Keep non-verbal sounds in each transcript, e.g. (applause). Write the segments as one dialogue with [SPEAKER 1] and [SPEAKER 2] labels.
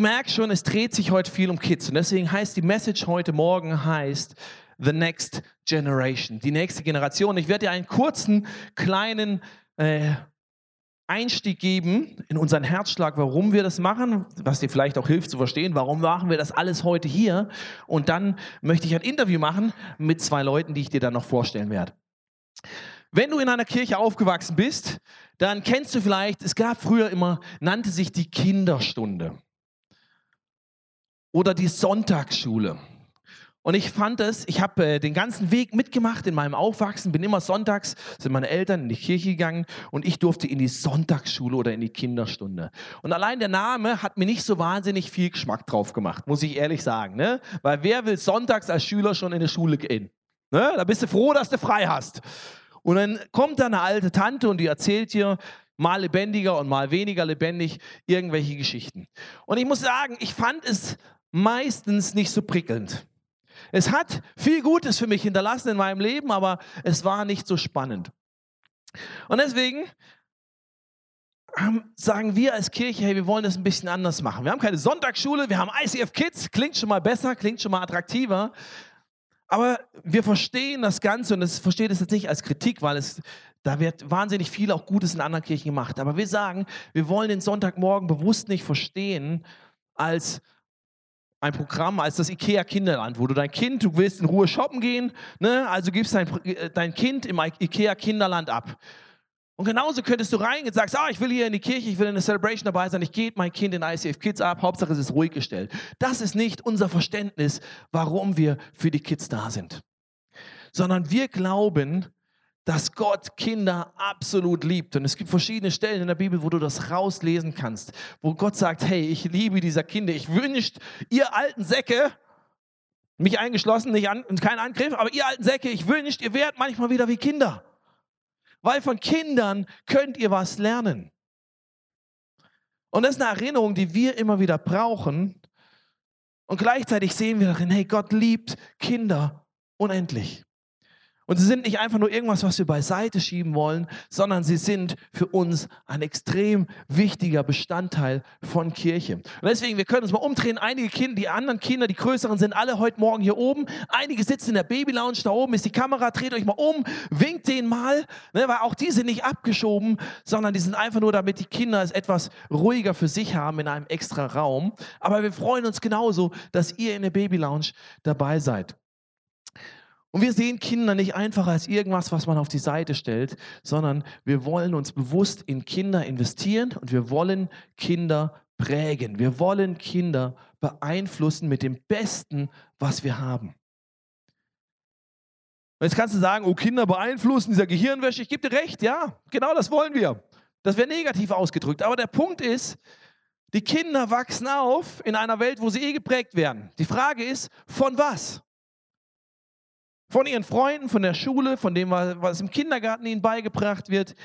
[SPEAKER 1] Du merkst schon, es dreht sich heute viel um Kids und deswegen heißt die Message heute Morgen heißt The Next Generation, die nächste Generation. Ich werde dir einen kurzen, kleinen äh, Einstieg geben in unseren Herzschlag, warum wir das machen, was dir vielleicht auch hilft zu verstehen, warum machen wir das alles heute hier. Und dann möchte ich ein Interview machen mit zwei Leuten, die ich dir dann noch vorstellen werde. Wenn du in einer Kirche aufgewachsen bist, dann kennst du vielleicht, es gab früher immer, nannte sich die Kinderstunde oder die Sonntagsschule. Und ich fand es, ich habe äh, den ganzen Weg mitgemacht in meinem Aufwachsen, bin immer sonntags, sind meine Eltern in die Kirche gegangen und ich durfte in die Sonntagsschule oder in die Kinderstunde. Und allein der Name hat mir nicht so wahnsinnig viel Geschmack drauf gemacht, muss ich ehrlich sagen. Ne? Weil wer will sonntags als Schüler schon in die Schule gehen? Ne? Da bist du froh, dass du frei hast. Und dann kommt da eine alte Tante und die erzählt dir, mal lebendiger und mal weniger lebendig, irgendwelche Geschichten. Und ich muss sagen, ich fand es meistens nicht so prickelnd. Es hat viel Gutes für mich hinterlassen in meinem Leben, aber es war nicht so spannend. Und deswegen sagen wir als Kirche, hey, wir wollen das ein bisschen anders machen. Wir haben keine Sonntagsschule, wir haben ICF Kids, klingt schon mal besser, klingt schon mal attraktiver. Aber wir verstehen das Ganze und es versteht es jetzt nicht als Kritik, weil es da wird wahnsinnig viel auch Gutes in anderen Kirchen gemacht. Aber wir sagen, wir wollen den Sonntagmorgen bewusst nicht verstehen als ein Programm als das IKEA Kinderland, wo du dein Kind, du willst in Ruhe shoppen gehen, ne? also gibst dein, äh, dein Kind im IKEA Kinderland ab. Und genauso könntest du reingehen und sagst, ah, ich will hier in die Kirche, ich will in der Celebration dabei sein, ich gebe mein Kind in ICF Kids ab, Hauptsache es ist ruhig gestellt. Das ist nicht unser Verständnis, warum wir für die Kids da sind. Sondern wir glauben, dass Gott Kinder absolut liebt. Und es gibt verschiedene Stellen in der Bibel, wo du das rauslesen kannst, wo Gott sagt, hey, ich liebe dieser Kinder. Ich wünscht, ihr alten Säcke, mich eingeschlossen, nicht an, kein Angriff, aber ihr alten Säcke, ich wünscht, ihr werdet manchmal wieder wie Kinder. Weil von Kindern könnt ihr was lernen. Und das ist eine Erinnerung, die wir immer wieder brauchen. Und gleichzeitig sehen wir darin, hey, Gott liebt Kinder unendlich. Und sie sind nicht einfach nur irgendwas, was wir beiseite schieben wollen, sondern sie sind für uns ein extrem wichtiger Bestandteil von Kirche. Und deswegen, wir können uns mal umdrehen. Einige Kinder, die anderen Kinder, die größeren, sind alle heute Morgen hier oben. Einige sitzen in der Baby Lounge, da oben ist die Kamera. Dreht euch mal um, winkt denen mal, ne, weil auch die sind nicht abgeschoben, sondern die sind einfach nur, damit die Kinder es etwas ruhiger für sich haben in einem extra Raum. Aber wir freuen uns genauso, dass ihr in der Baby Lounge dabei seid. Und wir sehen Kinder nicht einfach als irgendwas, was man auf die Seite stellt, sondern wir wollen uns bewusst in Kinder investieren und wir wollen Kinder prägen. Wir wollen Kinder beeinflussen mit dem Besten, was wir haben. Und jetzt kannst du sagen, oh, Kinder beeinflussen, dieser Gehirnwäsche. Ich gebe dir recht, ja, genau das wollen wir. Das wäre negativ ausgedrückt. Aber der Punkt ist, die Kinder wachsen auf in einer Welt, wo sie eh geprägt werden. Die Frage ist, von was? Von ihren Freunden, von der Schule, von dem, was im Kindergarten ihnen beigebracht wird,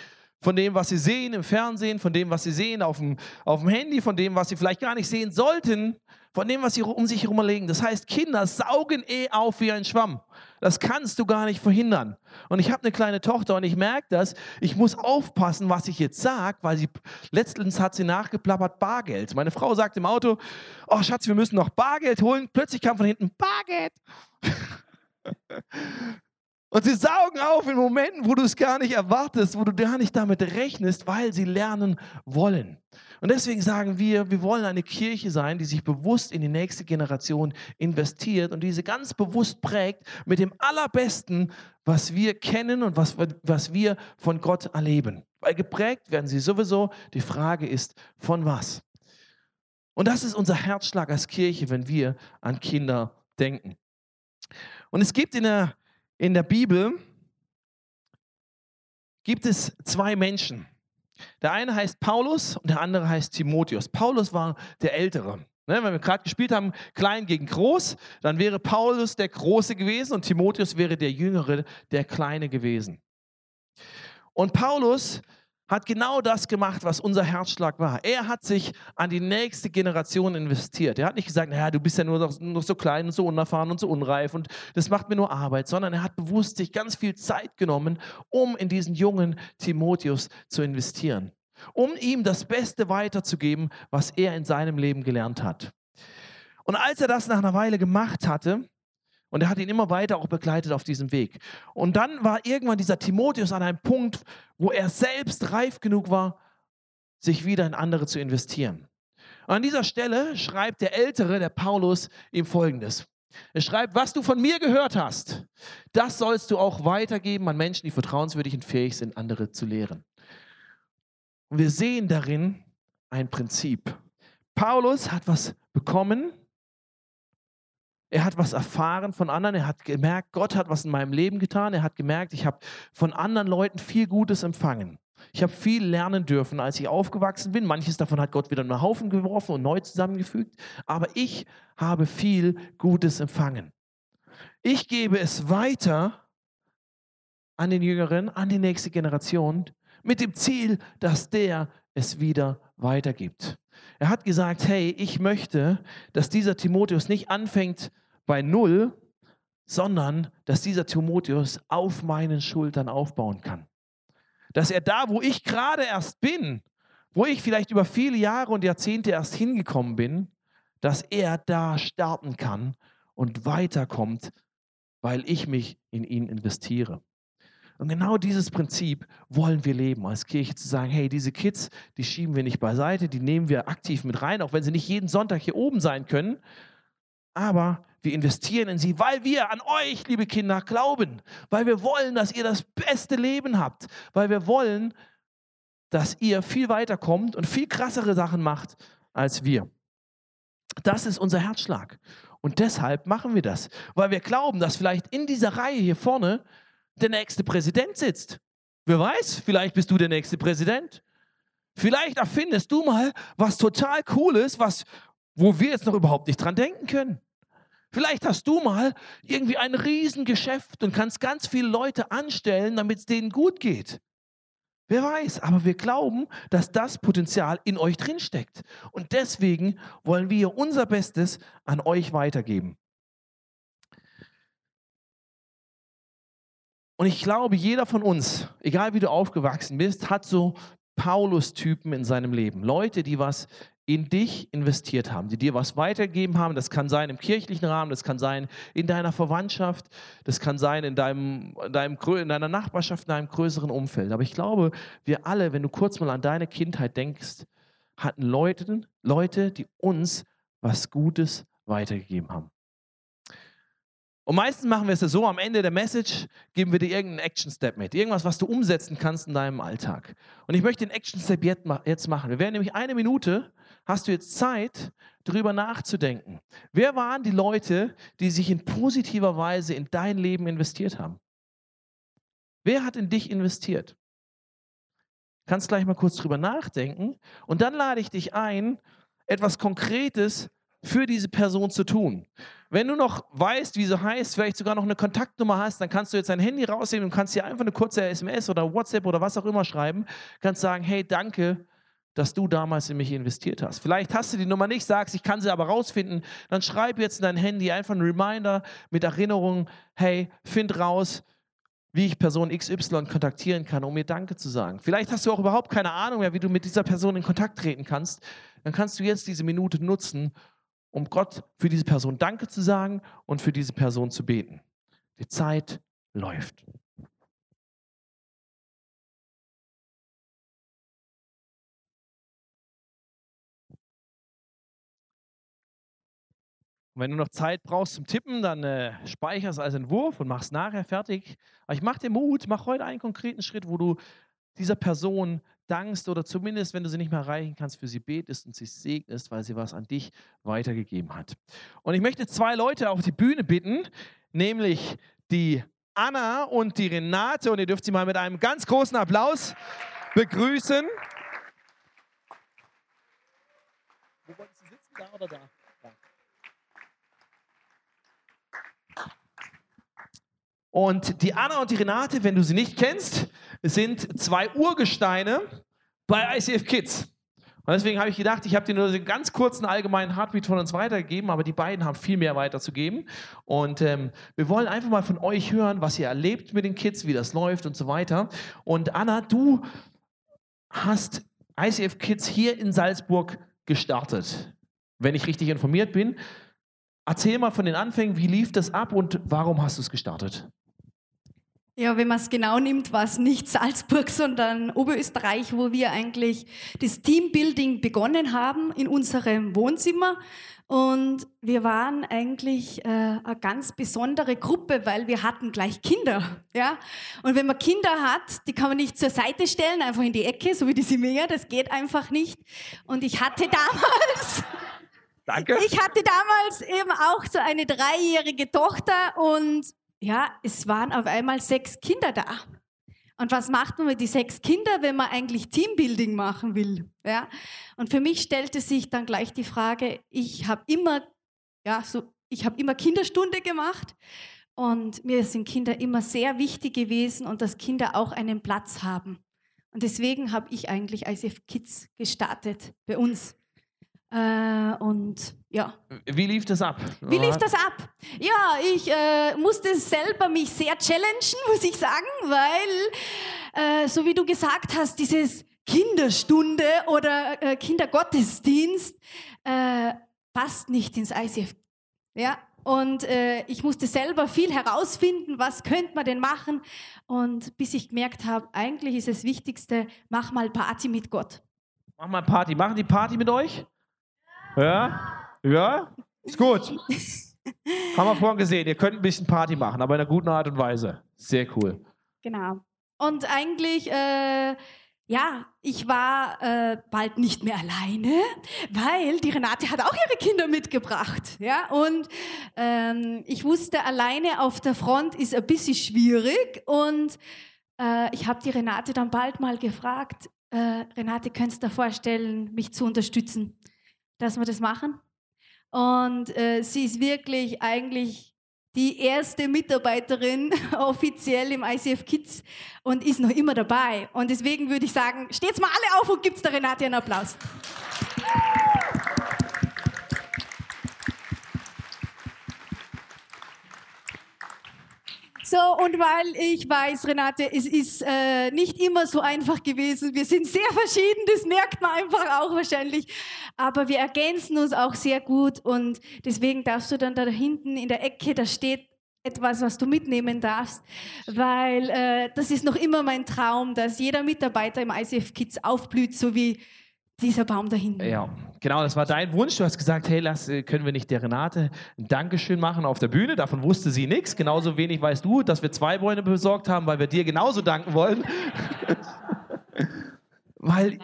[SPEAKER 1] von dem, was sie sehen im Fernsehen, von dem, was sie sehen auf dem, auf dem Handy, von dem, was sie vielleicht gar nicht sehen sollten, von dem, was sie um sich herum erlegen. Das heißt, Kinder saugen eh auf wie ein Schwamm. Das kannst du gar nicht verhindern. Und ich habe eine kleine Tochter und ich merke das. Ich muss aufpassen, was ich jetzt sage, weil sie letztens hat sie nachgeplappert Bargeld. Meine Frau sagt im Auto: Oh Schatz, wir müssen noch Bargeld holen. Plötzlich kam von hinten Bargeld. (laughs) Und sie saugen auf in Momenten, wo du es gar nicht erwartest, wo du gar nicht damit rechnest, weil sie lernen wollen. Und deswegen sagen wir, wir wollen eine Kirche sein, die sich bewusst in die nächste Generation investiert und diese ganz bewusst prägt mit dem Allerbesten, was wir kennen und was, was wir von Gott erleben. Weil geprägt werden sie sowieso. Die Frage ist, von was? Und das ist unser Herzschlag als Kirche, wenn wir an Kinder denken. Und es gibt in der, in der Bibel, gibt es zwei Menschen. Der eine heißt Paulus und der andere heißt Timotheus. Paulus war der Ältere. Ne, wenn wir gerade gespielt haben, klein gegen groß, dann wäre Paulus der Große gewesen und Timotheus wäre der Jüngere, der Kleine gewesen. Und Paulus hat genau das gemacht, was unser Herzschlag war. Er hat sich an die nächste Generation investiert. Er hat nicht gesagt, naja, du bist ja nur noch, noch, so klein und so unerfahren und so unreif und das macht mir nur Arbeit, sondern er hat bewusst sich ganz viel Zeit genommen, um in diesen jungen Timotheus zu investieren. um ihm das Beste weiterzugeben, was er in seinem Leben gelernt hat. Und als er das nach einer Weile gemacht hatte, und er hat ihn immer weiter auch begleitet auf diesem Weg. Und dann war irgendwann dieser Timotheus an einem Punkt, wo er selbst reif genug war, sich wieder in andere zu investieren. Und an dieser Stelle schreibt der Ältere, der Paulus, ihm folgendes. Er schreibt, was du von mir gehört hast, das sollst du auch weitergeben an Menschen, die vertrauenswürdig und fähig sind, andere zu lehren. Und wir sehen darin ein Prinzip. Paulus hat was bekommen, er hat was erfahren von anderen, er hat gemerkt, Gott hat was in meinem Leben getan, er hat gemerkt, ich habe von anderen Leuten viel Gutes empfangen. Ich habe viel lernen dürfen, als ich aufgewachsen bin. Manches davon hat Gott wieder in einen Haufen geworfen und neu zusammengefügt. Aber ich habe viel Gutes empfangen. Ich gebe es weiter an den Jüngeren, an die nächste Generation, mit dem Ziel, dass der es wieder weitergibt. Er hat gesagt, hey, ich möchte, dass dieser Timotheus nicht anfängt bei Null, sondern dass dieser Timotheus auf meinen Schultern aufbauen kann dass er da, wo ich gerade erst bin, wo ich vielleicht über viele Jahre und Jahrzehnte erst hingekommen bin, dass er da starten kann und weiterkommt, weil ich mich in ihn investiere. Und genau dieses Prinzip wollen wir leben als Kirche, zu sagen, hey, diese Kids, die schieben wir nicht beiseite, die nehmen wir aktiv mit rein, auch wenn sie nicht jeden Sonntag hier oben sein können. Aber wir investieren in sie, weil wir an euch, liebe Kinder, glauben. Weil wir wollen, dass ihr das beste Leben habt. Weil wir wollen, dass ihr viel weiterkommt und viel krassere Sachen macht als wir. Das ist unser Herzschlag. Und deshalb machen wir das. Weil wir glauben, dass vielleicht in dieser Reihe hier vorne der nächste Präsident sitzt. Wer weiß, vielleicht bist du der nächste Präsident. Vielleicht erfindest du mal was total Cooles, was, wo wir jetzt noch überhaupt nicht dran denken können. Vielleicht hast du mal irgendwie ein Riesengeschäft und kannst ganz viele Leute anstellen, damit es denen gut geht. Wer weiß, aber wir glauben, dass das Potenzial in euch drin steckt. Und deswegen wollen wir unser Bestes an euch weitergeben. Und ich glaube, jeder von uns, egal wie du aufgewachsen bist, hat so Paulus-Typen in seinem Leben. Leute, die was in dich investiert haben, die dir was weitergegeben haben. Das kann sein im kirchlichen Rahmen, das kann sein in deiner Verwandtschaft, das kann sein in, deinem, in, deinem, in deiner Nachbarschaft, in deinem größeren Umfeld. Aber ich glaube, wir alle, wenn du kurz mal an deine Kindheit denkst, hatten Leute, Leute, die uns was Gutes weitergegeben haben. Und meistens machen wir es ja so, am Ende der Message geben wir dir irgendeinen Action-Step mit. Irgendwas, was du umsetzen kannst in deinem Alltag. Und ich möchte den Action-Step jetzt machen. Wir werden nämlich eine Minute, hast du jetzt Zeit, darüber nachzudenken. Wer waren die Leute, die sich in positiver Weise in dein Leben investiert haben? Wer hat in dich investiert? Kannst gleich mal kurz drüber nachdenken. Und dann lade ich dich ein, etwas Konkretes für diese Person zu tun. Wenn du noch weißt, wie sie heißt, vielleicht sogar noch eine Kontaktnummer hast, dann kannst du jetzt dein Handy rausnehmen und kannst dir einfach eine kurze SMS oder WhatsApp oder was auch immer schreiben. Kannst sagen, hey, danke, dass du damals in mich investiert hast. Vielleicht hast du die Nummer nicht, sagst, ich kann sie aber rausfinden. Dann schreib jetzt in dein Handy einfach einen Reminder mit Erinnerung, hey, find raus, wie ich Person XY kontaktieren kann, um mir Danke zu sagen. Vielleicht hast du auch überhaupt keine Ahnung mehr, wie du mit dieser Person in Kontakt treten kannst. Dann kannst du jetzt diese Minute nutzen, um Gott für diese Person Danke zu sagen und für diese Person zu beten. Die Zeit läuft. Und wenn du noch Zeit brauchst zum Tippen, dann äh, speicherst als Entwurf und machst nachher fertig. Aber ich mach dir Mut, mach heute einen konkreten Schritt, wo du dieser Person dankst oder zumindest, wenn du sie nicht mehr erreichen kannst, für sie betest und sie segnest, weil sie was an dich weitergegeben hat. Und ich möchte zwei Leute auf die Bühne bitten, nämlich die Anna und die Renate. Und ihr dürft sie mal mit einem ganz großen Applaus begrüßen. Wo wolltest du sitzen, da oder da? Und die Anna und die Renate, wenn du sie nicht kennst, sind zwei Urgesteine bei ICF Kids. Und deswegen habe ich gedacht, ich habe dir nur einen ganz kurzen allgemeinen Heartbeat von uns weitergegeben, aber die beiden haben viel mehr weiterzugeben. Und ähm, wir wollen einfach mal von euch hören, was ihr erlebt mit den Kids, wie das läuft und so weiter. Und Anna, du hast ICF Kids hier in Salzburg gestartet, wenn ich richtig informiert bin. Erzähl mal von den Anfängen, wie lief das ab und warum hast du es gestartet?
[SPEAKER 2] Ja, wenn man es genau nimmt, war es nicht Salzburg, sondern Oberösterreich, wo wir eigentlich das Teambuilding begonnen haben in unserem Wohnzimmer. Und wir waren eigentlich äh, eine ganz besondere Gruppe, weil wir hatten gleich Kinder. Ja? Und wenn man Kinder hat, die kann man nicht zur Seite stellen, einfach in die Ecke, so wie die Simea, das geht einfach nicht. Und ich hatte damals...
[SPEAKER 1] Danke. (laughs)
[SPEAKER 2] Ich hatte damals eben auch so eine dreijährige Tochter und ja, es waren auf einmal sechs Kinder da. Und was macht man mit die sechs Kinder, wenn man eigentlich Teambuilding machen will? Ja? Und für mich stellte sich dann gleich die Frage, ich habe immer, ja, so, ich habe immer Kinderstunde gemacht und mir sind Kinder immer sehr wichtig gewesen und dass Kinder auch einen Platz haben. Und deswegen habe ich eigentlich ICF Kids gestartet bei uns. Äh, und ja.
[SPEAKER 1] Wie lief das ab?
[SPEAKER 2] Wie lief das ab? Ja, ich äh, musste selber mich sehr challengen, (laughs) muss ich sagen, weil, äh, so wie du gesagt hast, dieses Kinderstunde oder äh, Kindergottesdienst äh, passt nicht ins ICF. Ja, und äh, ich musste selber viel herausfinden, was könnte man denn machen. Und bis ich gemerkt habe, eigentlich ist das Wichtigste, mach mal Party mit Gott.
[SPEAKER 1] Mach mal Party. Machen die Party mit euch? Ja? Ja? Ist gut. (laughs) Haben wir vorhin gesehen, ihr könnt ein bisschen Party machen, aber in einer guten Art und Weise. Sehr cool.
[SPEAKER 2] Genau. Und eigentlich, äh, ja, ich war äh, bald nicht mehr alleine, weil die Renate hat auch ihre Kinder mitgebracht. Ja? Und ähm, ich wusste, alleine auf der Front ist ein bisschen schwierig. Und äh, ich habe die Renate dann bald mal gefragt, äh, Renate, könntest du dir vorstellen, mich zu unterstützen? Dass wir das machen. Und äh, sie ist wirklich eigentlich die erste Mitarbeiterin (laughs) offiziell im ICF Kids und ist noch immer dabei. Und deswegen würde ich sagen, steht's mal alle auf und gibt's der Renate einen Applaus. So, und weil ich weiß, Renate, es ist äh, nicht immer so einfach gewesen. Wir sind sehr verschieden, das merkt man einfach auch wahrscheinlich. Aber wir ergänzen uns auch sehr gut und deswegen darfst du dann da hinten in der Ecke, da steht etwas, was du mitnehmen darfst, weil äh, das ist noch immer mein Traum, dass jeder Mitarbeiter im ICF Kids aufblüht, so wie dieser Baum da hinten.
[SPEAKER 1] Ja, genau, das war dein Wunsch. Du hast gesagt, hey, lass, äh, können wir nicht der Renate ein Dankeschön machen auf der Bühne? Davon wusste sie nichts. Genauso wenig weißt du, dass wir zwei Bäume besorgt haben, weil wir dir genauso danken wollen. (laughs) weil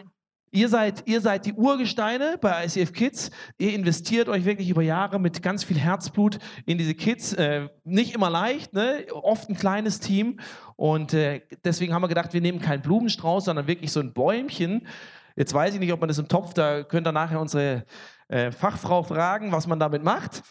[SPEAKER 1] Ihr seid, ihr seid die Urgesteine bei ICF Kids. Ihr investiert euch wirklich über Jahre mit ganz viel Herzblut in diese Kids. Äh, nicht immer leicht, ne? oft ein kleines Team. Und äh, deswegen haben wir gedacht, wir nehmen keinen Blumenstrauß, sondern wirklich so ein Bäumchen, Jetzt weiß ich nicht, ob man das im Topf, da könnt ihr nachher unsere äh, Fachfrau fragen, was man damit macht.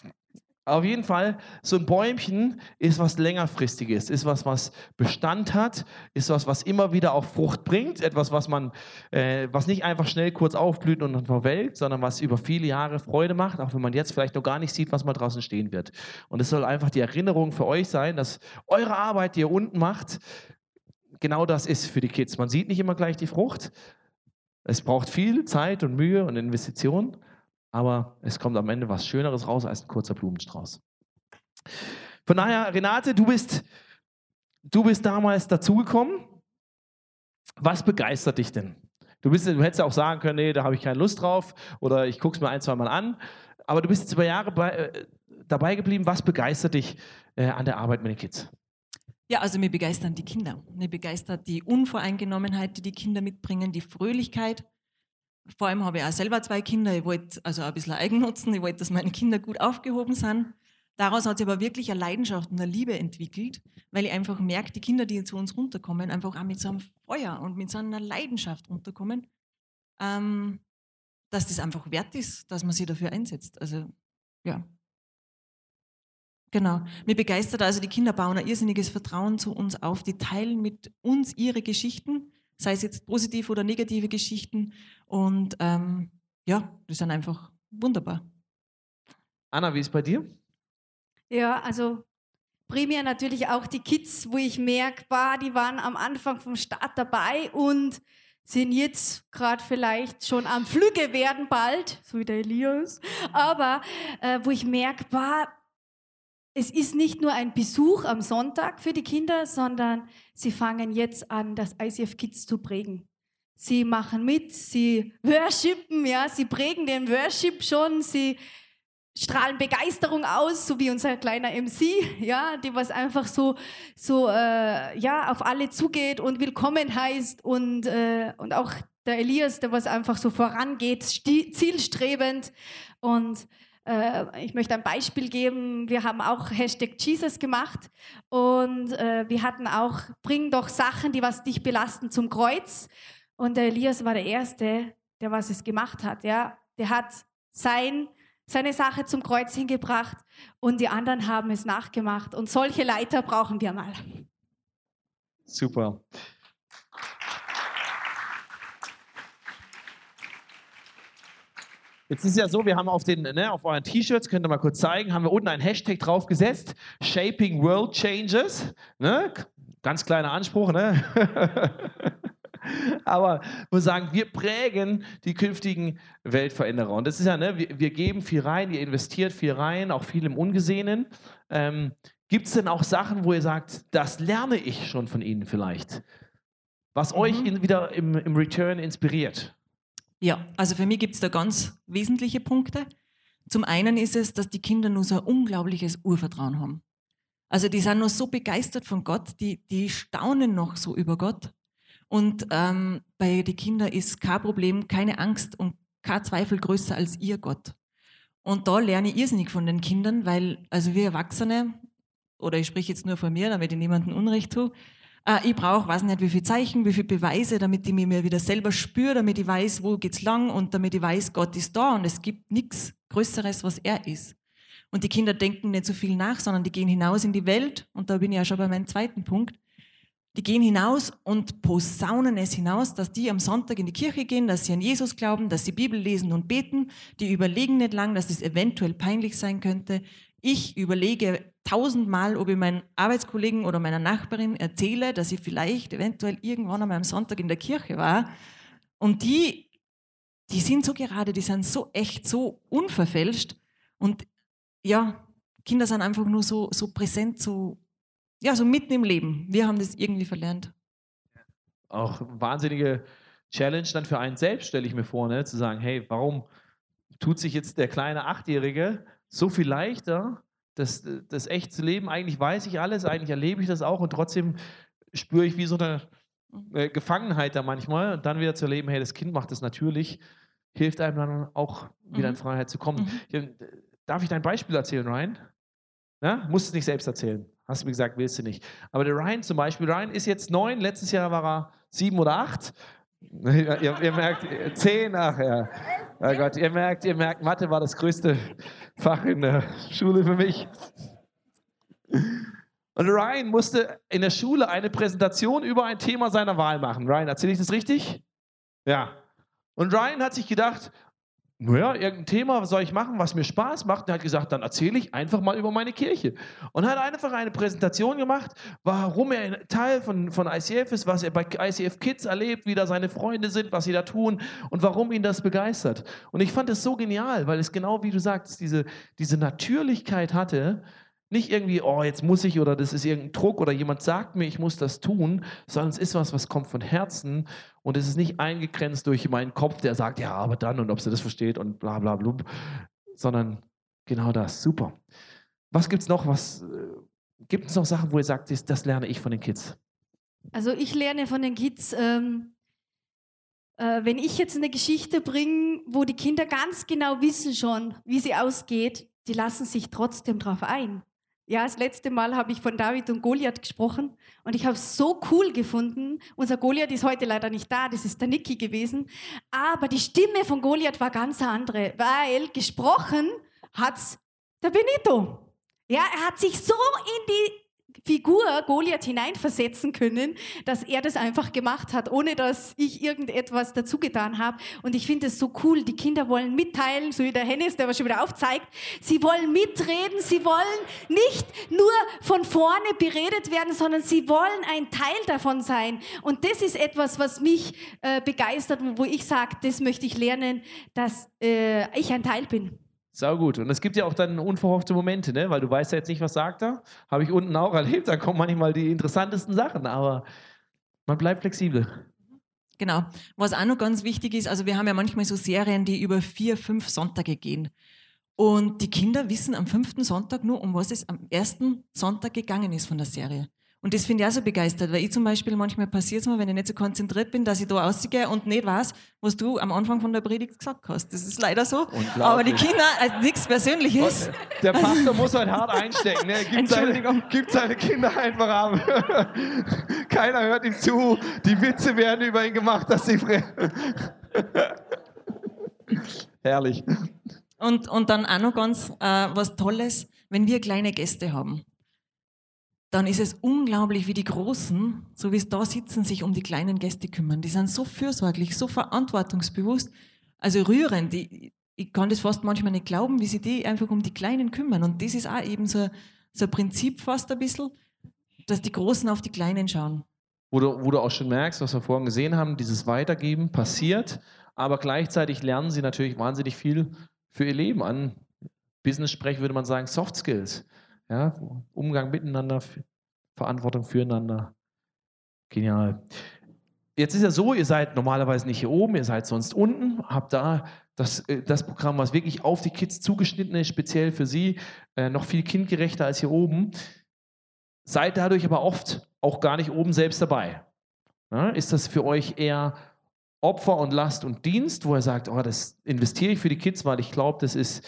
[SPEAKER 1] Auf jeden Fall, so ein Bäumchen ist was längerfristiges, ist was, was Bestand hat, ist was, was immer wieder auch Frucht bringt, etwas, was man, äh, was nicht einfach schnell kurz aufblüht und dann verwelkt, sondern was über viele Jahre Freude macht, auch wenn man jetzt vielleicht noch gar nicht sieht, was mal draußen stehen wird. Und es soll einfach die Erinnerung für euch sein, dass eure Arbeit, die ihr unten macht, genau das ist für die Kids. Man sieht nicht immer gleich die Frucht, es braucht viel Zeit und Mühe und Investition, aber es kommt am Ende was Schöneres raus als ein kurzer Blumenstrauß. Von daher, Renate, du bist, du bist damals dazugekommen. Was begeistert dich denn? Du, bist, du hättest auch sagen können, nee, da habe ich keine Lust drauf oder ich gucke es mir ein, zwei Mal an. Aber du bist jetzt über Jahre bei, äh, dabei geblieben. Was begeistert dich äh, an der Arbeit mit den Kids?
[SPEAKER 3] Ja, also mir begeistern die Kinder. Mir begeistert die Unvoreingenommenheit, die die Kinder mitbringen, die Fröhlichkeit. Vor allem habe ich auch selber zwei Kinder. Ich wollte also ein bisschen Eigennutzen. Ich wollte, dass meine Kinder gut aufgehoben sind. Daraus hat sich aber wirklich eine Leidenschaft und eine Liebe entwickelt, weil ich einfach merke, die Kinder, die zu uns runterkommen, einfach auch mit so einem Feuer und mit so einer Leidenschaft runterkommen, ähm, dass das einfach wert ist, dass man sich dafür einsetzt. Also ja, Genau. Mir begeistert also, die Kinder bauen ein irrsinniges Vertrauen zu uns auf. Die teilen mit uns ihre Geschichten, sei es jetzt positive oder negative Geschichten. Und ähm, ja, die sind einfach wunderbar.
[SPEAKER 1] Anna, wie ist es bei dir?
[SPEAKER 2] Ja, also primär natürlich auch die Kids, wo ich merke, die waren am Anfang vom Start dabei und sind jetzt gerade vielleicht schon am Flüge werden bald, so wie der Elias, aber äh, wo ich merke, war, es ist nicht nur ein Besuch am Sonntag für die Kinder, sondern sie fangen jetzt an, das ICF Kids zu prägen. Sie machen mit, sie worshipen, ja, sie prägen den Worship schon, sie strahlen Begeisterung aus, so wie unser kleiner MC, ja, die was einfach so, so äh, ja, auf alle zugeht und willkommen heißt und, äh, und auch der Elias, der was einfach so vorangeht, zielstrebend und ich möchte ein Beispiel geben. Wir haben auch Hashtag Jesus gemacht und äh, wir hatten auch, bring doch Sachen, die was dich belasten, zum Kreuz. Und der Elias war der Erste, der was es gemacht hat. Ja, der hat sein seine Sache zum Kreuz hingebracht und die anderen haben es nachgemacht. Und solche Leiter brauchen wir mal.
[SPEAKER 1] Super. Jetzt ist ja so, wir haben auf, den, ne, auf euren T-Shirts, könnt ihr mal kurz zeigen, haben wir unten ein Hashtag drauf gesetzt, Shaping World Changes. Ne? Ganz kleiner Anspruch, ne? (laughs) Aber wir sagen, wir prägen die künftigen Weltveränderer. Und das ist ja, ne, wir, wir geben viel rein, ihr investiert viel rein, auch viel im Ungesehenen. Ähm, Gibt es denn auch Sachen, wo ihr sagt, das lerne ich schon von Ihnen vielleicht? Was mhm. euch in, wieder im, im Return inspiriert?
[SPEAKER 3] Ja, also für mich gibt es da ganz wesentliche Punkte. Zum einen ist es, dass die Kinder nur so ein unglaubliches Urvertrauen haben. Also die sind nur so begeistert von Gott, die, die staunen noch so über Gott. Und ähm, bei den Kindern ist kein Problem, keine Angst und kein Zweifel größer als ihr Gott. Und da lerne ich irrsinnig von den Kindern, weil, also wir Erwachsene, oder ich spreche jetzt nur von mir, damit ich niemandem Unrecht tue, äh, ich brauche, weiß nicht, wie viele Zeichen, wie viele Beweise, damit ich mich mir wieder selber spüre, damit ich weiß, wo geht's lang und damit ich weiß, Gott ist da und es gibt nichts Größeres, was er ist. Und die Kinder denken nicht so viel nach, sondern die gehen hinaus in die Welt und da bin ich ja schon bei meinem zweiten Punkt. Die gehen hinaus und posaunen es hinaus, dass die am Sonntag in die Kirche gehen, dass sie an Jesus glauben, dass sie Bibel lesen und beten. Die überlegen nicht lang, dass es eventuell peinlich sein könnte. Ich überlege tausendmal, ob ich meinen Arbeitskollegen oder meiner Nachbarin erzähle, dass ich vielleicht eventuell irgendwann einmal am Sonntag in der Kirche war. Und die, die sind so gerade, die sind so echt, so unverfälscht. Und ja, Kinder sind einfach nur so, so präsent, so ja, so mitten im Leben. Wir haben das irgendwie verlernt.
[SPEAKER 1] Auch wahnsinnige Challenge dann für einen selbst, stelle ich mir vor, ne? zu sagen, hey, warum tut sich jetzt der kleine Achtjährige so viel leichter, das, das echt zu leben? Eigentlich weiß ich alles, eigentlich erlebe ich das auch und trotzdem spüre ich wie so eine äh, Gefangenheit da manchmal und dann wieder zu erleben, hey, das Kind macht das natürlich, hilft einem dann auch wieder mhm. in Freiheit zu kommen. Mhm. Darf ich dein Beispiel erzählen, Ryan? Ja? Musst es nicht selbst erzählen. Hast du mir gesagt, willst du nicht. Aber der Ryan zum Beispiel, Ryan ist jetzt neun, letztes Jahr war er sieben oder acht. Ihr, ihr, merkt, ach ja. Oh Gott, ihr merkt, ihr merkt, Mathe war das größte Fach in der Schule für mich. Und Ryan musste in der Schule eine Präsentation über ein Thema seiner Wahl machen. Ryan, erzähle ich das richtig? Ja. Und Ryan hat sich gedacht, naja, irgendein Thema, soll ich machen, was mir Spaß macht? Und er hat gesagt, dann erzähle ich einfach mal über meine Kirche. Und hat einfach eine Präsentation gemacht, warum er Teil von, von ICF ist, was er bei ICF Kids erlebt, wie da seine Freunde sind, was sie da tun und warum ihn das begeistert. Und ich fand es so genial, weil es genau wie du sagst, diese, diese Natürlichkeit hatte, nicht irgendwie, oh, jetzt muss ich oder das ist irgendein Druck oder jemand sagt mir, ich muss das tun, sondern es ist was, was kommt von Herzen und es ist nicht eingegrenzt durch meinen Kopf, der sagt, ja, aber dann und ob sie das versteht und bla bla bla, sondern genau das. Super. Was gibt es noch? Was äh, gibt es noch Sachen, wo ihr sagt, das, das, lerne ich von den Kids?
[SPEAKER 2] Also ich lerne von den Kids, ähm, äh, wenn ich jetzt eine Geschichte bringe, wo die Kinder ganz genau wissen schon, wie sie ausgeht, die lassen sich trotzdem drauf ein. Ja, das letzte Mal habe ich von David und Goliath gesprochen und ich habe es so cool gefunden. Unser Goliath ist heute leider nicht da, das ist der Niki gewesen. Aber die Stimme von Goliath war ganz andere, weil gesprochen hat der Benito. Ja, er hat sich so in die Figur Goliath hineinversetzen können, dass er das einfach gemacht hat, ohne dass ich irgendetwas dazu getan habe. Und ich finde es so cool. Die Kinder wollen mitteilen, so wie der Hennis, der was schon wieder aufzeigt. Sie wollen mitreden. Sie wollen nicht nur von vorne beredet werden, sondern sie wollen ein Teil davon sein. Und das ist etwas, was mich äh, begeistert und wo ich sage, das möchte ich lernen, dass äh, ich ein Teil bin.
[SPEAKER 1] Sau gut. Und es gibt ja auch dann unverhoffte Momente, ne? weil du weißt ja jetzt nicht, was sagt er. Habe ich unten auch erlebt. Da kommen manchmal die interessantesten Sachen, aber man bleibt flexibel.
[SPEAKER 3] Genau. Was auch noch ganz wichtig ist, also wir haben ja manchmal so Serien, die über vier, fünf Sonntage gehen. Und die Kinder wissen am fünften Sonntag nur, um was es am ersten Sonntag gegangen ist von der Serie. Und das finde ich auch so begeistert, weil ich zum Beispiel manchmal passiert es mir, wenn ich nicht so konzentriert bin, dass ich da ausgehe und nicht weiß, was du am Anfang von der Predigt gesagt hast. Das ist leider so. Aber die Kinder, also nichts Persönliches.
[SPEAKER 1] Der Pastor muss halt hart einstecken. Ne? Gibt, seine, gibt seine Kinder einfach ab. (laughs) Keiner hört ihm zu. Die Witze werden über ihn gemacht, dass sie. (laughs) Herrlich.
[SPEAKER 3] Und, und dann auch noch ganz äh, was Tolles, wenn wir kleine Gäste haben dann ist es unglaublich, wie die Großen, so wie es da sitzen, sich um die kleinen Gäste kümmern. Die sind so fürsorglich, so verantwortungsbewusst, also rührend. Ich, ich kann das fast manchmal nicht glauben, wie sie die einfach um die Kleinen kümmern. Und das ist auch eben so, so ein Prinzip fast ein bisschen, dass die Großen auf die Kleinen schauen.
[SPEAKER 1] Wo du, wo du auch schon merkst, was wir vorhin gesehen haben, dieses Weitergeben passiert, aber gleichzeitig lernen sie natürlich wahnsinnig viel für ihr Leben an. Business-Sprech würde man sagen, Soft Skills. Ja, Umgang miteinander, Verantwortung füreinander. Genial. Jetzt ist ja so, ihr seid normalerweise nicht hier oben, ihr seid sonst unten, habt da das, äh, das Programm, was wirklich auf die Kids zugeschnitten ist, speziell für sie, äh, noch viel kindgerechter als hier oben. Seid dadurch aber oft auch gar nicht oben selbst dabei. Ja, ist das für euch eher Opfer und Last und Dienst, wo er sagt, oh, das investiere ich für die Kids, weil ich glaube, das ist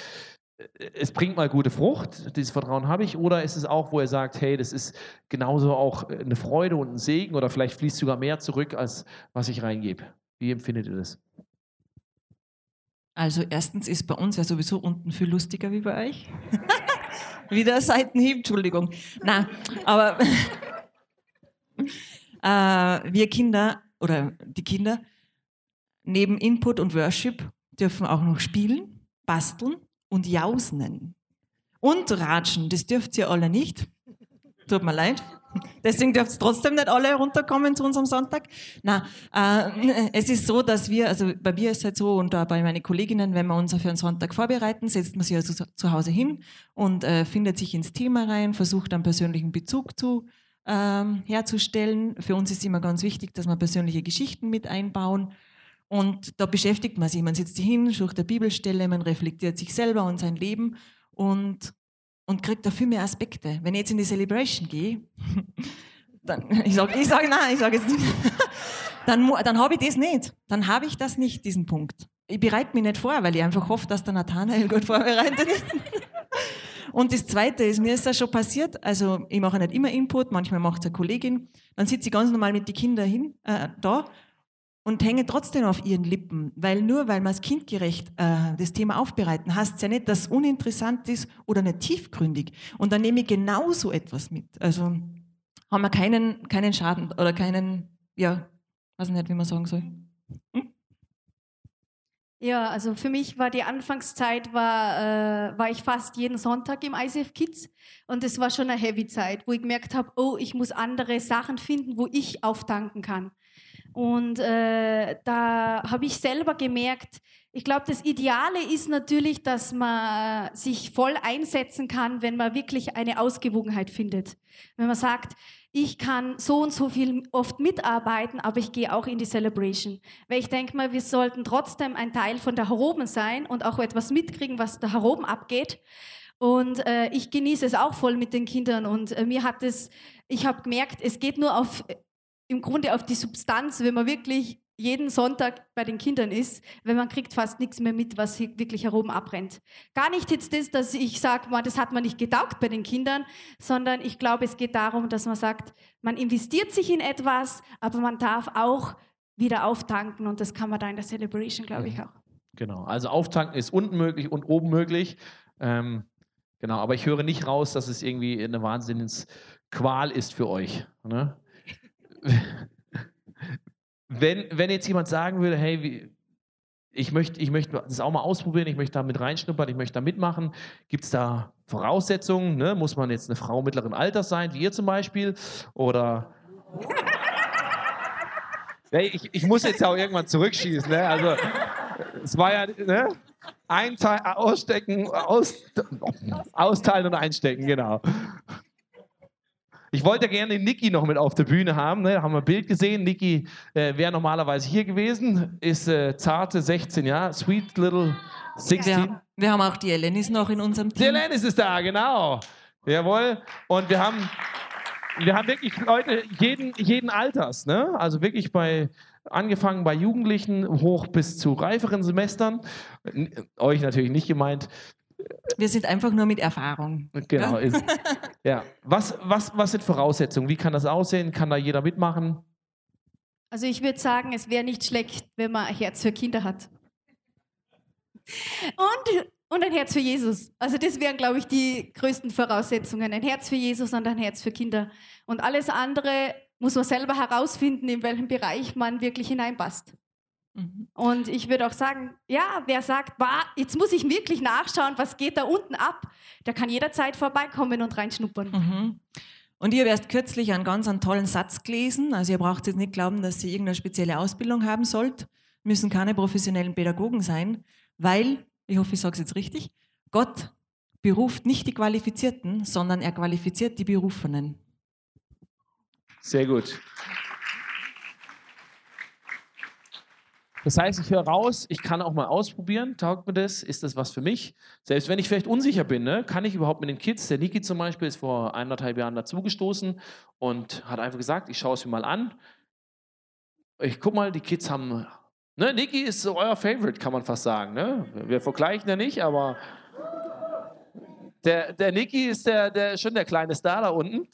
[SPEAKER 1] es bringt mal gute Frucht, dieses Vertrauen habe ich, oder ist es auch, wo er sagt, hey, das ist genauso auch eine Freude und ein Segen oder vielleicht fließt sogar mehr zurück, als was ich reingebe? Wie empfindet ihr das?
[SPEAKER 3] Also erstens ist bei uns ja sowieso unten viel lustiger wie bei euch. (laughs) Wieder Seitenhieb, Entschuldigung. Nein, aber (laughs) äh, wir Kinder oder die Kinder neben Input und Worship dürfen auch noch spielen, basteln, und Jausnen. Und Ratschen, das dürft ihr alle nicht. Tut mir leid. Deswegen dürft ihr trotzdem nicht alle runterkommen zu unserem Sonntag. Na, äh, es ist so, dass wir, also bei mir ist es halt so und auch bei meinen Kolleginnen, wenn wir uns für einen Sonntag vorbereiten, setzt man sich also zu Hause hin und äh, findet sich ins Thema rein, versucht einen persönlichen Bezug zu ähm, herzustellen. Für uns ist immer ganz wichtig, dass wir persönliche Geschichten mit einbauen. Und da beschäftigt man sich. Man sitzt hin, sucht eine Bibelstelle, man reflektiert sich selber und sein Leben und, und kriegt dafür mehr Aspekte. Wenn ich jetzt in die Celebration gehe, (laughs) dann, ich sage ich sag, nein, ich sage jetzt nicht, (laughs) dann, dann habe ich das nicht. Dann habe ich das nicht, diesen Punkt. Ich bereite mich nicht vor, weil ich einfach hoffe, dass der Nathanael gut vorbereitet ist. (laughs) Und das Zweite ist, mir ist das schon passiert, also ich mache nicht immer Input, manchmal macht es eine Kollegin, dann sitze ich ganz normal mit den Kindern hin, äh, da und hänge trotzdem auf ihren Lippen, weil nur weil wir es kindgerecht äh, das Thema aufbereiten, heißt es ja nicht, dass es uninteressant ist oder nicht tiefgründig. Und dann nehme ich genauso etwas mit. Also haben wir keinen, keinen Schaden oder keinen, ja, weiß nicht, wie man sagen soll. Hm?
[SPEAKER 2] Ja, also für mich war die Anfangszeit, war, äh, war ich fast jeden Sonntag im ICF Kids und es war schon eine heavy Zeit, wo ich gemerkt habe, oh, ich muss andere Sachen finden, wo ich auftanken kann. Und äh, da habe ich selber gemerkt, ich glaube, das Ideale ist natürlich, dass man sich voll einsetzen kann, wenn man wirklich eine Ausgewogenheit findet. Wenn man sagt, ich kann so und so viel oft mitarbeiten, aber ich gehe auch in die Celebration. Weil ich denke mal, wir sollten trotzdem ein Teil von der Heroben sein und auch etwas mitkriegen, was da Heroben abgeht. Und äh, ich genieße es auch voll mit den Kindern. Und äh, mir hat es, ich habe gemerkt, es geht nur auf im Grunde auf die Substanz, wenn man wirklich jeden Sonntag bei den Kindern ist, wenn man kriegt fast nichts mehr mit, was hier wirklich herum abbrennt. Gar nicht jetzt das, dass ich sage, das hat man nicht getaugt bei den Kindern, sondern ich glaube, es geht darum, dass man sagt, man investiert sich in etwas, aber man darf auch wieder auftanken und das kann man da in der Celebration, glaube ich, auch.
[SPEAKER 1] Genau, also auftanken ist unten möglich und oben möglich. Ähm, genau, aber ich höre nicht raus, dass es irgendwie eine Wahnsinns Qual ist für euch. Ne? Wenn, wenn jetzt jemand sagen würde, hey, wie, ich möchte ich möcht das auch mal ausprobieren, ich möchte da mit reinschnuppern, ich möchte da mitmachen, gibt es da Voraussetzungen? Ne? Muss man jetzt eine Frau mittleren Alters sein, wie ihr zum Beispiel? Oder. (laughs) nee, ich, ich muss jetzt auch irgendwann zurückschießen. Ne? Also, es war ja. Ne? Ein Teil, ausstecken, aus, (laughs) austeilen und einstecken, genau. Ich wollte gerne Niki noch mit auf der Bühne haben. Ne? Da haben wir ein Bild gesehen. Niki äh, wäre normalerweise hier gewesen, ist äh, zarte 16 Jahre, sweet little 16.
[SPEAKER 3] Wir, wir, haben auch die Elenis noch in unserem Team.
[SPEAKER 1] Die Elenis ist da, genau. Jawohl. Und wir haben, wir haben wirklich Leute jeden, jeden Alters. Ne? Also wirklich bei angefangen bei Jugendlichen hoch bis zu reiferen Semestern. Euch natürlich nicht gemeint.
[SPEAKER 3] Wir sind einfach nur mit Erfahrung.
[SPEAKER 1] Genau. Ja. Ist, (laughs) ja. Was, was, was sind Voraussetzungen? Wie kann das aussehen? Kann da jeder mitmachen?
[SPEAKER 2] Also ich würde sagen, es wäre nicht schlecht, wenn man ein Herz für Kinder hat. Und, und ein Herz für Jesus. Also das wären, glaube ich, die größten Voraussetzungen. Ein Herz für Jesus und ein Herz für Kinder. Und alles andere muss man selber herausfinden, in welchem Bereich man wirklich hineinpasst. Mhm. Und ich würde auch sagen, ja, wer sagt, bah, jetzt muss ich wirklich nachschauen, was geht da unten ab, der kann jederzeit vorbeikommen und reinschnuppern.
[SPEAKER 3] Mhm. Und ihr erst kürzlich einen ganz einen tollen Satz gelesen. Also ihr braucht jetzt nicht glauben, dass ihr irgendeine spezielle Ausbildung haben sollt, müssen keine professionellen Pädagogen sein, weil, ich hoffe, ich sage es jetzt richtig, Gott beruft nicht die Qualifizierten, sondern er qualifiziert die Berufenen.
[SPEAKER 1] Sehr gut. Das heißt, ich höre raus, ich kann auch mal ausprobieren, taugt mir das, ist das was für mich? Selbst wenn ich vielleicht unsicher bin, ne, kann ich überhaupt mit den Kids, der Niki zum Beispiel ist vor eineinhalb Jahren dazugestoßen und hat einfach gesagt, ich schaue es mir mal an. Ich guck mal, die Kids haben, ne, Niki ist so euer Favorite, kann man fast sagen. Ne? Wir vergleichen ja nicht, aber der, der Niki ist der, der, schon der kleine Star da unten.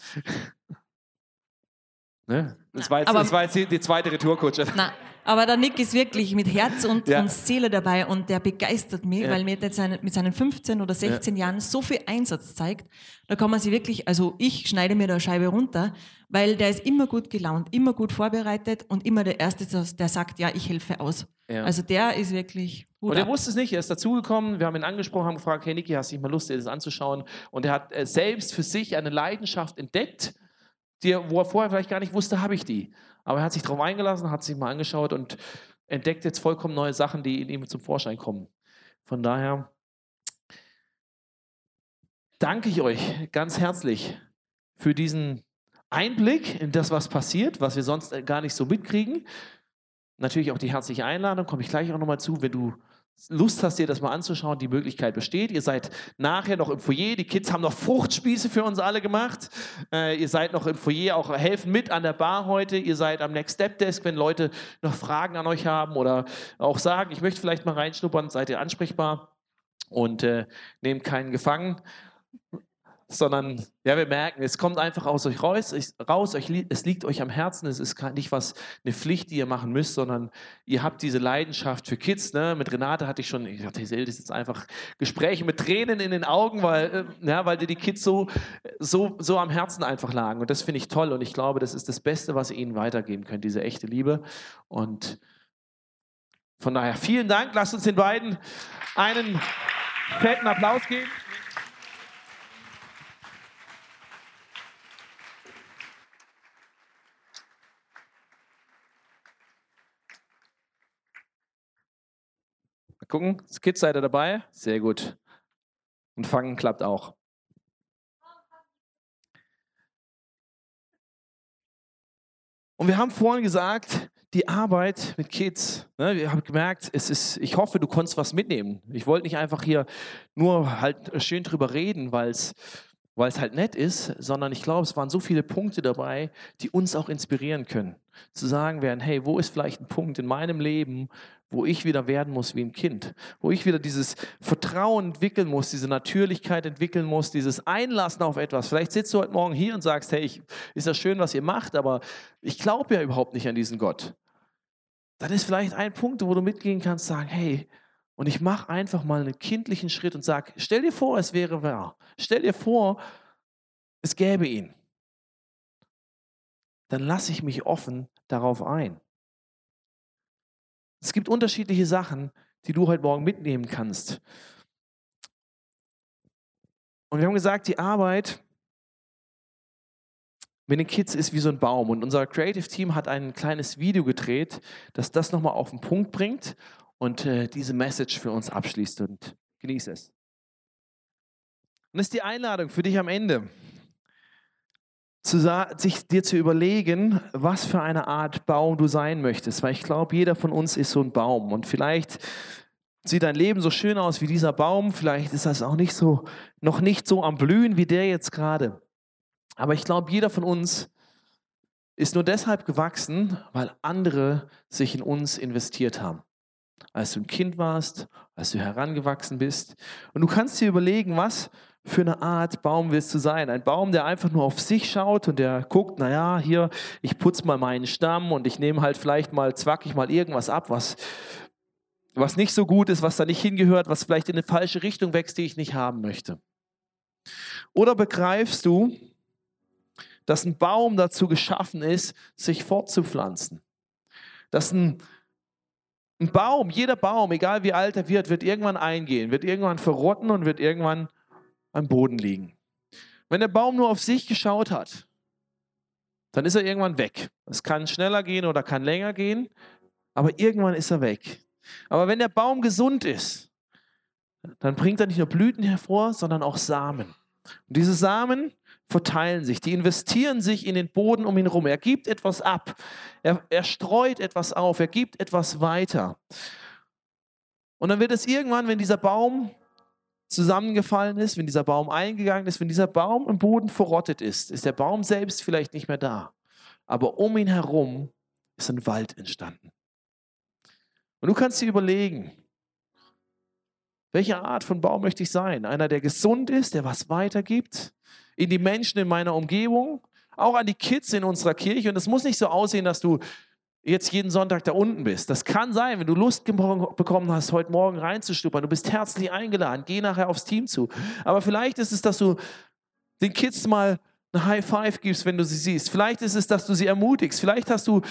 [SPEAKER 1] (laughs) ne? Das war jetzt, das war jetzt die, die zweite Retourkutsche.
[SPEAKER 3] Na, aber der Nick ist wirklich mit Herz und, ja. und Seele dabei und der begeistert mich, ja. weil mir jetzt mit seinen 15 oder 16 ja. Jahren so viel Einsatz zeigt. Da kann man sich wirklich, also ich schneide mir da eine Scheibe runter, weil der ist immer gut gelaunt, immer gut vorbereitet und immer der Erste, der sagt, ja, ich helfe aus. Also der ist wirklich
[SPEAKER 1] gut. Und er wusste es nicht, er ist dazugekommen, wir haben ihn angesprochen, haben gefragt, hey Niki, hast du nicht mal Lust, dir das anzuschauen? Und er hat äh, selbst für sich eine Leidenschaft entdeckt, die, wo er vorher vielleicht gar nicht wusste, habe ich die. Aber er hat sich darauf eingelassen, hat sich mal angeschaut und entdeckt jetzt vollkommen neue Sachen, die in ihm zum Vorschein kommen. Von daher danke ich euch ganz herzlich für diesen Einblick in das, was passiert, was wir sonst gar nicht so mitkriegen. Natürlich auch die herzliche Einladung, komme ich gleich auch nochmal zu, wenn du Lust hast, dir das mal anzuschauen, die Möglichkeit besteht. Ihr seid nachher noch im Foyer. Die Kids haben noch Fruchtspieße für uns alle gemacht. Äh, ihr seid noch im Foyer, auch helfen mit an der Bar heute. Ihr seid am Next Step Desk, wenn Leute noch Fragen an euch haben oder auch sagen, ich möchte vielleicht mal reinschnuppern, seid ihr ansprechbar und äh, nehmt keinen gefangen sondern ja, wir merken, es kommt einfach aus euch raus, raus es liegt euch am Herzen, es ist nicht was, eine Pflicht, die ihr machen müsst, sondern ihr habt diese Leidenschaft für Kids. Ne? Mit Renate hatte ich schon, ich dachte, das ist jetzt einfach Gespräche mit Tränen in den Augen, weil, äh, ja, weil dir die Kids so, so, so am Herzen einfach lagen. Und das finde ich toll und ich glaube, das ist das Beste, was ihr ihnen weitergeben könnt, diese echte Liebe. Und von daher vielen Dank, lasst uns den beiden einen fetten Applaus geben. Gucken, Kids, seid ihr dabei? Sehr gut. Und fangen klappt auch. Und wir haben vorhin gesagt, die Arbeit mit Kids, ne, wir haben gemerkt, es ist, ich hoffe, du konntest was mitnehmen. Ich wollte nicht einfach hier nur halt schön drüber reden, weil es weil es halt nett ist, sondern ich glaube, es waren so viele Punkte dabei, die uns auch inspirieren können. Zu sagen werden, hey, wo ist vielleicht ein Punkt in meinem Leben, wo ich wieder werden muss wie ein Kind, wo ich wieder dieses Vertrauen entwickeln muss, diese Natürlichkeit entwickeln muss, dieses Einlassen auf etwas. Vielleicht sitzt du heute Morgen hier und sagst, hey, ich, ist das schön, was ihr macht, aber ich glaube ja überhaupt nicht an diesen Gott. Dann ist vielleicht ein Punkt, wo du mitgehen kannst, sagen, hey, und ich mache einfach mal einen kindlichen Schritt und sage, stell dir vor, es wäre wahr. Stell dir vor, es gäbe ihn. dann lasse ich mich offen darauf ein. Es gibt unterschiedliche Sachen, die du heute Morgen mitnehmen kannst. Und wir haben gesagt, die Arbeit mit den Kids ist wie so ein Baum. Und unser Creative Team hat ein kleines Video gedreht, das das nochmal auf den Punkt bringt und äh, diese Message für uns abschließt. Und genieße es. Und das ist die Einladung für dich am Ende, zu, sich dir zu überlegen, was für eine Art Baum du sein möchtest. Weil ich glaube, jeder von uns ist so ein Baum. Und vielleicht sieht dein Leben so schön aus wie dieser Baum. Vielleicht ist das auch nicht so, noch nicht so am Blühen wie der jetzt gerade. Aber ich glaube, jeder von uns ist nur deshalb gewachsen, weil andere sich in uns investiert haben. Als du ein Kind warst, als du herangewachsen bist. Und du kannst dir überlegen, was für eine Art Baum willst du sein? Ein Baum, der einfach nur auf sich schaut und der guckt, naja, hier, ich putze mal meinen Stamm und ich nehme halt vielleicht mal, zwack ich mal irgendwas ab, was, was nicht so gut ist, was da nicht hingehört, was vielleicht in eine falsche Richtung wächst, die ich nicht haben möchte. Oder begreifst du, dass ein Baum dazu geschaffen ist, sich fortzupflanzen. Dass ein, ein Baum, jeder Baum, egal wie alt er wird, wird irgendwann eingehen, wird irgendwann verrotten und wird irgendwann am Boden liegen. Wenn der Baum nur auf sich geschaut hat, dann ist er irgendwann weg. Es kann schneller gehen oder kann länger gehen, aber irgendwann ist er weg. Aber wenn der Baum gesund ist, dann bringt er nicht nur Blüten hervor, sondern auch Samen. Und diese Samen verteilen sich, die investieren sich in den Boden um ihn herum. Er gibt etwas ab, er, er streut etwas auf, er gibt etwas weiter. Und dann wird es irgendwann, wenn dieser Baum zusammengefallen ist, wenn dieser Baum eingegangen ist, wenn dieser Baum im Boden verrottet ist, ist der Baum selbst vielleicht nicht mehr da. Aber um ihn herum ist ein Wald entstanden. Und du kannst dir überlegen, welche Art von Baum möchte ich sein? Einer, der gesund ist, der was weitergibt, in die Menschen in meiner Umgebung, auch an die Kids in unserer Kirche. Und es muss nicht so aussehen, dass du jetzt jeden Sonntag da unten bist. Das kann sein, wenn du Lust bekommen hast, heute Morgen reinzustuppern. Du bist herzlich eingeladen. Geh nachher aufs Team zu. Aber vielleicht ist es, dass du den Kids mal ein High Five gibst, wenn du sie siehst. Vielleicht ist es, dass du sie ermutigst. Vielleicht hast du,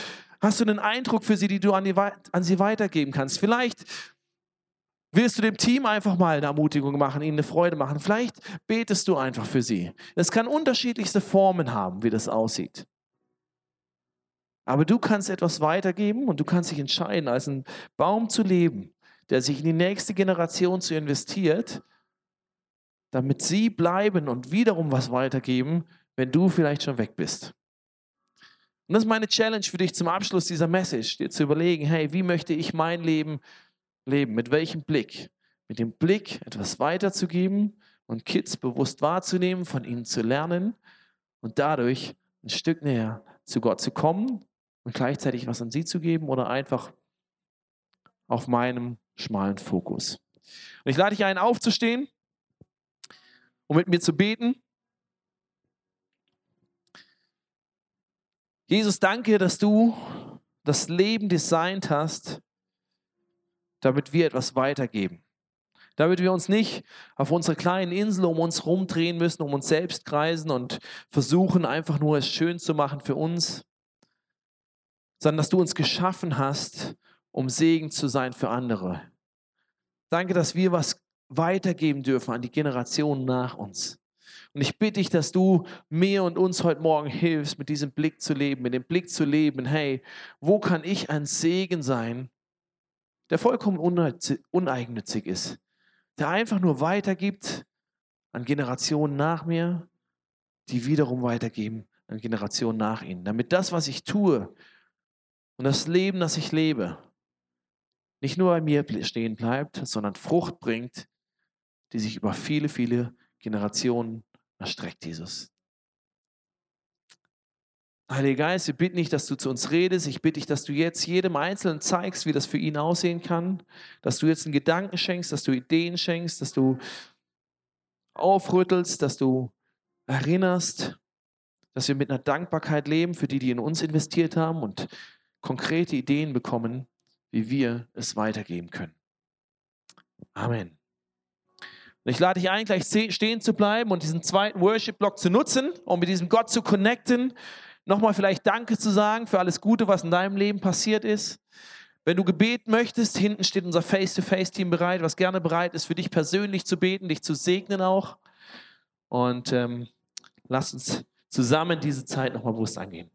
[SPEAKER 1] hast du einen Eindruck für sie, die du an, die, an sie weitergeben kannst. Vielleicht Willst du dem Team einfach mal eine Ermutigung machen, ihnen eine Freude machen? Vielleicht betest du einfach für sie. Es kann unterschiedlichste Formen haben, wie das aussieht. Aber du kannst etwas weitergeben und du kannst dich entscheiden, als ein Baum zu leben, der sich in die nächste Generation zu investiert, damit sie bleiben und wiederum was weitergeben, wenn du vielleicht schon weg bist. Und das ist meine Challenge für dich zum Abschluss dieser Message, dir zu überlegen, hey, wie möchte ich mein Leben leben? Mit welchem Blick? Mit dem Blick, etwas weiterzugeben und Kids bewusst wahrzunehmen, von ihnen zu lernen und dadurch ein Stück näher zu Gott zu kommen und gleichzeitig was an sie zu geben oder einfach auf meinem schmalen Fokus. Und ich lade dich ein, aufzustehen und mit mir zu beten. Jesus, danke, dass du das Leben designt hast, damit wir etwas weitergeben. Damit wir uns nicht auf unserer kleinen Insel um uns rumdrehen müssen, um uns selbst kreisen und versuchen einfach nur es schön zu machen für uns, sondern dass du uns geschaffen hast, um Segen zu sein für andere. Danke, dass wir was weitergeben dürfen an die Generationen nach uns. Und ich bitte dich, dass du mir und uns heute Morgen hilfst, mit diesem Blick zu leben, mit dem Blick zu leben, hey, wo kann ich ein Segen sein der vollkommen uneigennützig ist, der einfach nur weitergibt an Generationen nach mir, die wiederum weitergeben an Generationen nach ihnen, damit das, was ich tue und das Leben, das ich lebe, nicht nur bei mir stehen bleibt, sondern Frucht bringt, die sich über viele, viele Generationen erstreckt, Jesus. Heiliger Geist, wir bitten dich, dass du zu uns redest. Ich bitte dich, dass du jetzt jedem Einzelnen zeigst, wie das für ihn aussehen kann. Dass du jetzt einen Gedanken schenkst, dass du Ideen schenkst, dass du aufrüttelst, dass du erinnerst, dass wir mit einer Dankbarkeit leben für die, die in uns investiert haben und konkrete Ideen bekommen, wie wir es weitergeben können. Amen. Und ich lade dich ein, gleich stehen zu bleiben und diesen zweiten Worship-Block zu nutzen, um mit diesem Gott zu connecten nochmal vielleicht Danke zu sagen für alles Gute, was in deinem Leben passiert ist. Wenn du Gebet möchtest, hinten steht unser Face-to-Face-Team bereit, was gerne bereit ist, für dich persönlich zu beten, dich zu segnen auch. Und ähm, lass uns zusammen diese Zeit nochmal bewusst angehen.